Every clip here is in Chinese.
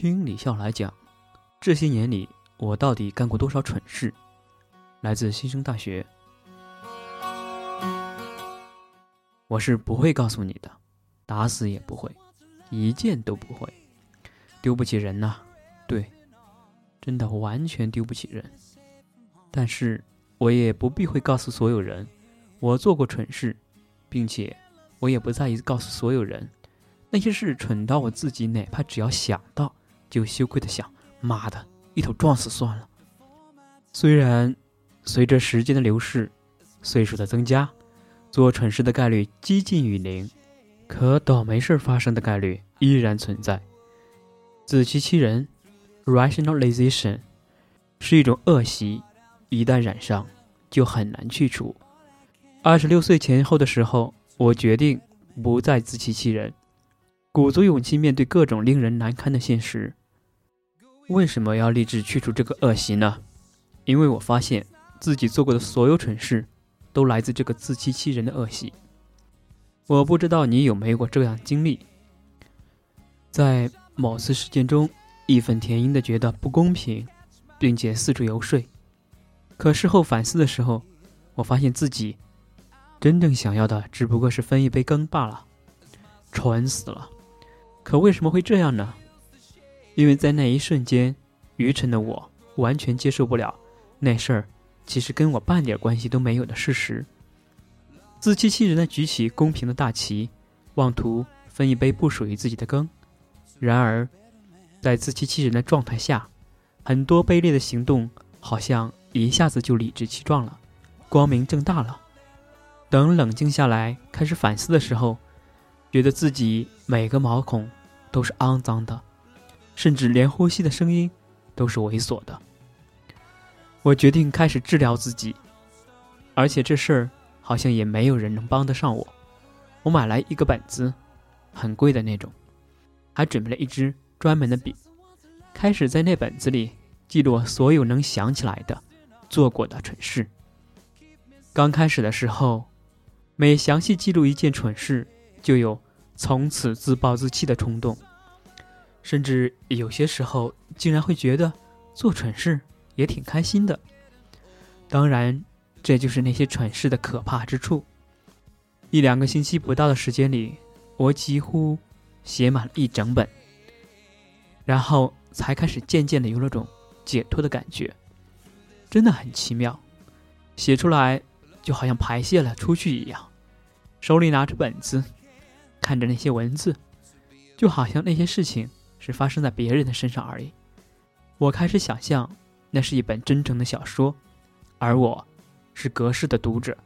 听李笑来讲，这些年里我到底干过多少蠢事？来自新生大学，我是不会告诉你的，打死也不会，一件都不会，丢不起人呐，对，真的完全丢不起人。但是我也不必会告诉所有人，我做过蠢事，并且我也不在意告诉所有人，那些事蠢到我自己哪怕只要想到。就羞愧的想：“妈的，一头撞死算了。”虽然随着时间的流逝，岁数的增加，做蠢事的概率接近于零，可倒霉事发生的概率依然存在。自欺欺人 （rationalization） 是一种恶习，一旦染上，就很难去除。二十六岁前后的时候，我决定不再自欺欺人，鼓足勇气面对各种令人难堪的现实。为什么要立志去除这个恶习呢？因为我发现自己做过的所有蠢事，都来自这个自欺欺人的恶习。我不知道你有没有过这样经历，在某次事件中义愤填膺的觉得不公平，并且四处游说。可事后反思的时候，我发现自己真正想要的只不过是分一杯羹罢了，蠢死了。可为什么会这样呢？因为在那一瞬间，愚蠢的我完全接受不了那事儿其实跟我半点关系都没有的事实，自欺欺人的举起公平的大旗，妄图分一杯不属于自己的羹。然而，在自欺欺人的状态下，很多卑劣的行动好像一下子就理直气壮了，光明正大了。等冷静下来开始反思的时候，觉得自己每个毛孔都是肮脏的。甚至连呼吸的声音都是猥琐的。我决定开始治疗自己，而且这事儿好像也没有人能帮得上我。我买来一个本子，很贵的那种，还准备了一支专门的笔，开始在那本子里记录所有能想起来的做过的蠢事。刚开始的时候，每详细记录一件蠢事，就有从此自暴自弃的冲动。甚至有些时候，竟然会觉得做蠢事也挺开心的。当然，这就是那些蠢事的可怕之处。一两个星期不到的时间里，我几乎写满了一整本，然后才开始渐渐的有了种解脱的感觉，真的很奇妙。写出来就好像排泄了出去一样，手里拿着本子，看着那些文字，就好像那些事情。是发生在别人的身上而已。我开始想象，那是一本真诚的小说，而我是格式的读者，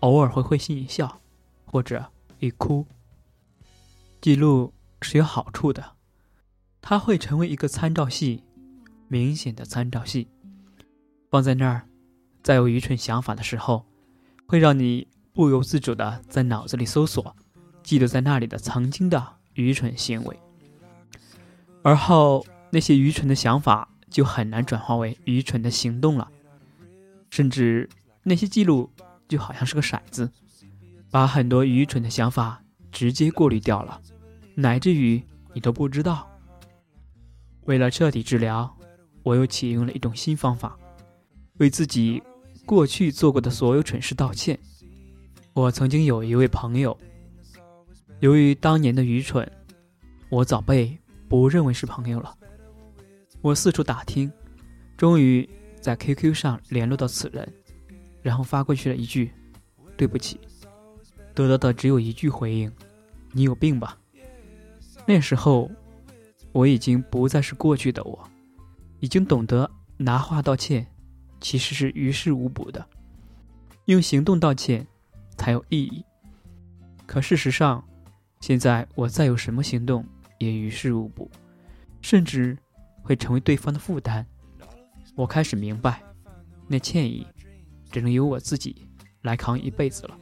偶尔会会心一笑，或者一哭。记录是有好处的，它会成为一个参照系，明显的参照系，放在那儿，在有愚蠢想法的时候，会让你不由自主的在脑子里搜索，记录在那里的曾经的愚蠢行为。而后，那些愚蠢的想法就很难转化为愚蠢的行动了，甚至那些记录就好像是个骰子，把很多愚蠢的想法直接过滤掉了，乃至于你都不知道。为了彻底治疗，我又启用了一种新方法，为自己过去做过的所有蠢事道歉。我曾经有一位朋友，由于当年的愚蠢，我早被。不认为是朋友了。我四处打听，终于在 QQ 上联络到此人，然后发过去了一句“对不起”，得到的只有一句回应：“你有病吧？”那时候，我已经不再是过去的我，已经懂得拿话道歉其实是于事无补的，用行动道歉才有意义。可事实上，现在我再有什么行动？也于事无补，甚至会成为对方的负担。我开始明白，那歉意只能由我自己来扛一辈子了。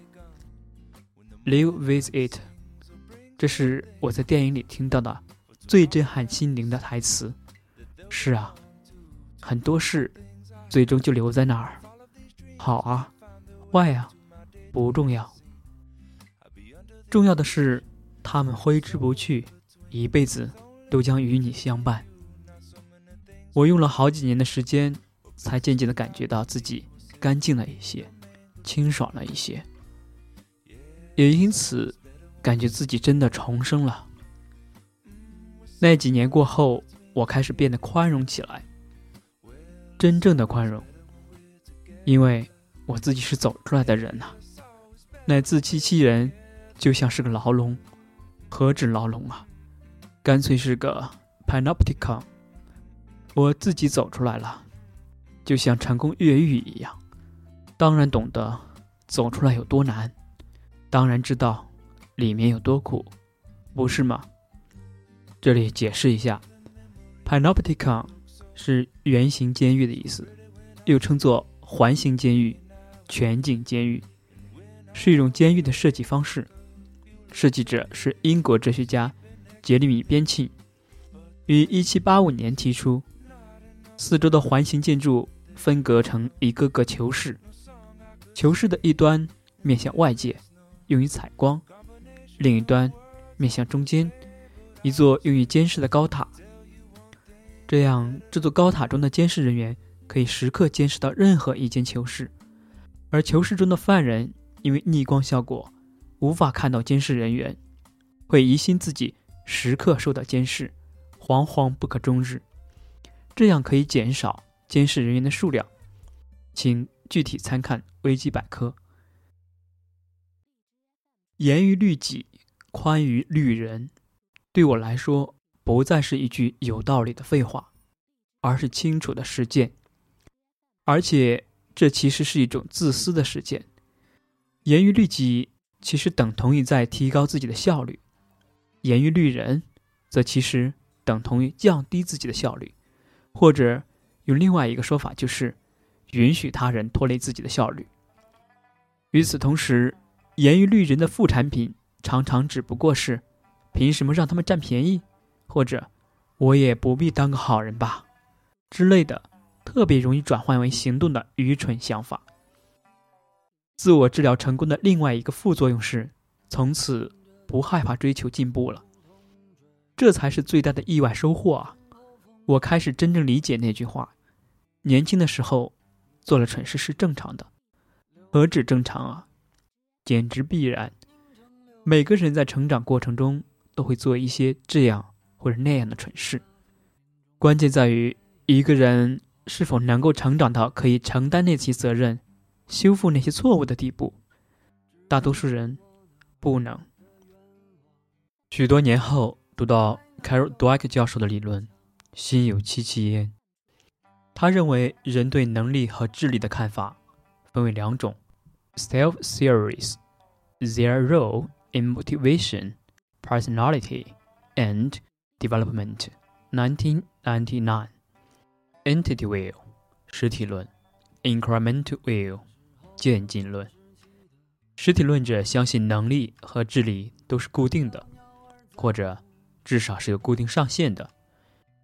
Live with it，这是我在电影里听到的最震撼心灵的台词。是啊，很多事最终就留在那儿，好啊，坏啊，不重要。重要的是，他们挥之不去。一辈子都将与你相伴。我用了好几年的时间，才渐渐的感觉到自己干净了一些，清爽了一些，也因此感觉自己真的重生了。那几年过后，我开始变得宽容起来，真正的宽容，因为我自己是走出来的人呐。那自欺欺人，就像是个牢笼，何止牢笼啊，干脆是个 panopticon。我自己走出来了，就像成功越狱一样，当然懂得走出来有多难，当然知道里面有多苦，不是吗？这里解释一下，panopticon 是圆形监狱的意思，又称作环形监狱、全景监狱。是一种监狱的设计方式，设计者是英国哲学家杰里米·边沁，于1785年提出。四周的环形建筑分隔成一个个球室，球室的一端面向外界，用于采光；另一端面向中间，一座用于监视的高塔。这样，这座高塔中的监视人员可以时刻监视到任何一间球室，而球室中的犯人。因为逆光效果，无法看到监视人员，会疑心自己时刻受到监视，惶惶不可终日。这样可以减少监视人员的数量，请具体参看维基百科。严于律己，宽于律人，对我来说不再是一句有道理的废话，而是清楚的实践。而且，这其实是一种自私的实践。严于律己，其实等同于在提高自己的效率；严于律人，则其实等同于降低自己的效率，或者用另外一个说法，就是允许他人拖累自己的效率。与此同时，严于律人的副产品常常只不过是“凭什么让他们占便宜”或者“我也不必当个好人吧”之类的，特别容易转换为行动的愚蠢想法。自我治疗成功的另外一个副作用是，从此不害怕追求进步了。这才是最大的意外收获啊！我开始真正理解那句话：年轻的时候做了蠢事是正常的，何止正常啊，简直必然。每个人在成长过程中都会做一些这样或者那样的蠢事，关键在于一个人是否能够成长到可以承担那些责任。修复那些错误的地步，大多数人不能。许多年后，读到 Carol Dweck 教授的理论，心有戚戚焉。他认为人对能力和智力的看法分为两种：self theories, their role in motivation, personality, and development. 1999. Entity will 实体论，incremental will。渐进论，实体论者相信能力和智力都是固定的，或者至少是有固定上限的；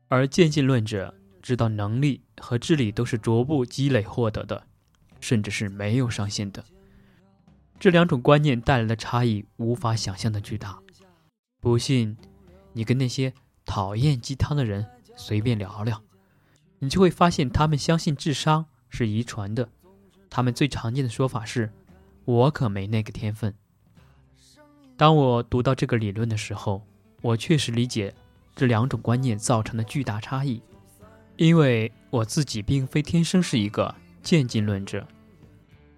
而渐进论者知道能力和智力都是逐步积累获得的，甚至是没有上限的。这两种观念带来的差异无法想象的巨大。不信，你跟那些讨厌鸡汤的人随便聊聊，你就会发现他们相信智商是遗传的。他们最常见的说法是：“我可没那个天分。”当我读到这个理论的时候，我确实理解这两种观念造成的巨大差异，因为我自己并非天生是一个渐进论者，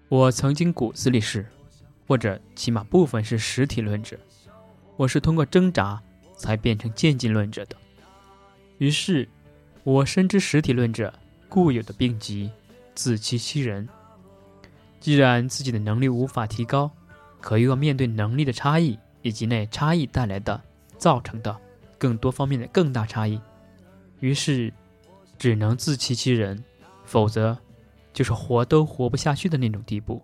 我曾经骨子里是，或者起码部分是实体论者，我是通过挣扎才变成渐进论者的。于是，我深知实体论者固有的病疾——自欺欺人。既然自己的能力无法提高，可又要面对能力的差异以及那差异带来的、造成的更多方面的更大差异，于是只能自欺欺人，否则就是活都活不下去的那种地步。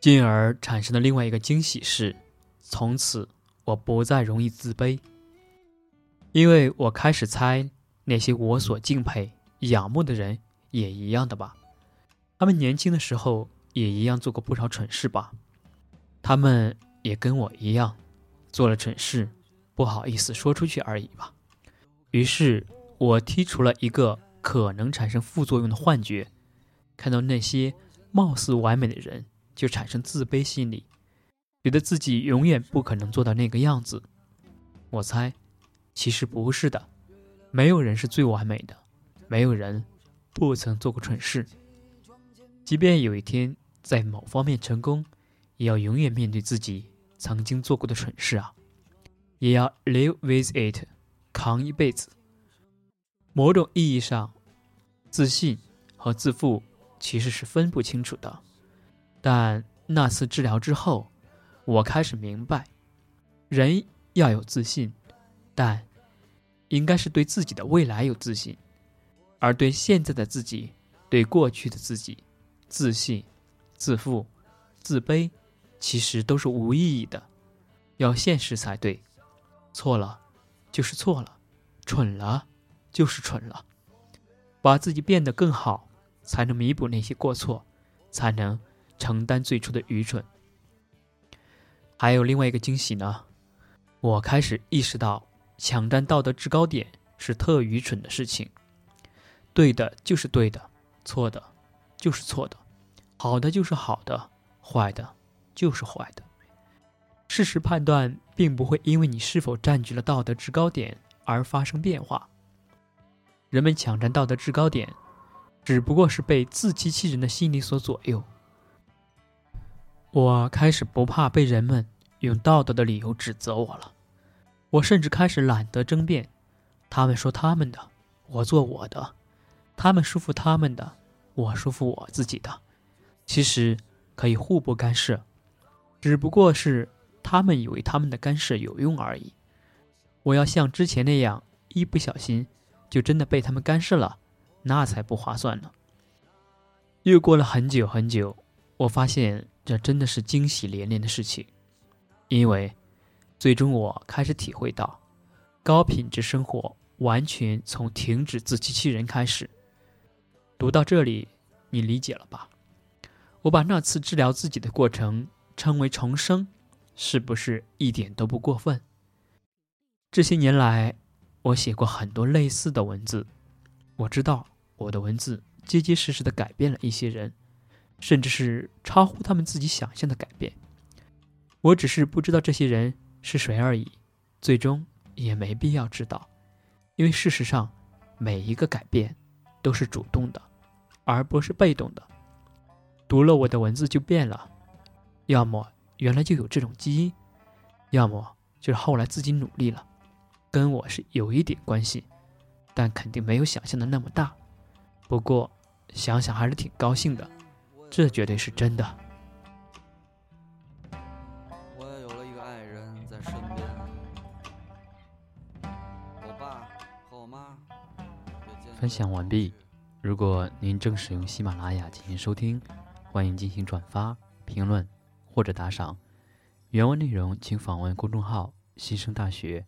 进而产生的另外一个惊喜是，从此我不再容易自卑，因为我开始猜那些我所敬佩、仰慕的人也一样的吧，他们年轻的时候。也一样做过不少蠢事吧？他们也跟我一样做了蠢事，不好意思说出去而已吧。于是，我剔除了一个可能产生副作用的幻觉，看到那些貌似完美的人，就产生自卑心理，觉得自己永远不可能做到那个样子。我猜，其实不是的，没有人是最完美的，没有人不曾做过蠢事。即便有一天在某方面成功，也要永远面对自己曾经做过的蠢事啊，也要 live with it，扛一辈子。某种意义上，自信和自负其实是分不清楚的。但那次治疗之后，我开始明白，人要有自信，但应该是对自己的未来有自信，而对现在的自己、对过去的自己，自信、自负、自卑，其实都是无意义的。要现实才对，错了就是错了，蠢了。就是蠢了，把自己变得更好，才能弥补那些过错，才能承担最初的愚蠢。还有另外一个惊喜呢，我开始意识到，抢占道德制高点是特愚蠢的事情。对的就是对的，错的就是错的，好的就是好的，坏的就是坏的。事实判断并不会因为你是否占据了道德制高点而发生变化。人们抢占道德制高点，只不过是被自欺欺人的心理所左右。我开始不怕被人们用道德的理由指责我了，我甚至开始懒得争辩。他们说他们的，我做我的；他们舒服他们的，我舒服我自己的。其实可以互不干涉，只不过是他们以为他们的干涉有用而已。我要像之前那样，一不小心。就真的被他们干涉了，那才不划算呢。又过了很久很久，我发现这真的是惊喜连连的事情，因为最终我开始体会到，高品质生活完全从停止自欺欺人开始。读到这里，你理解了吧？我把那次治疗自己的过程称为重生，是不是一点都不过分？这些年来。我写过很多类似的文字，我知道我的文字结结实实的改变了一些人，甚至是超乎他们自己想象的改变。我只是不知道这些人是谁而已，最终也没必要知道，因为事实上，每一个改变都是主动的，而不是被动的。读了我的文字就变了，要么原来就有这种基因，要么就是后来自己努力了。跟我是有一点关系，但肯定没有想象的那么大。不过想想还是挺高兴的，这绝对是真的。我也有了一个爱人在身边，我爸和我妈。分享完毕。如果您正使用喜马拉雅进行收听，欢迎进行转发、评论或者打赏。原文内容请访问公众号“新生大学”。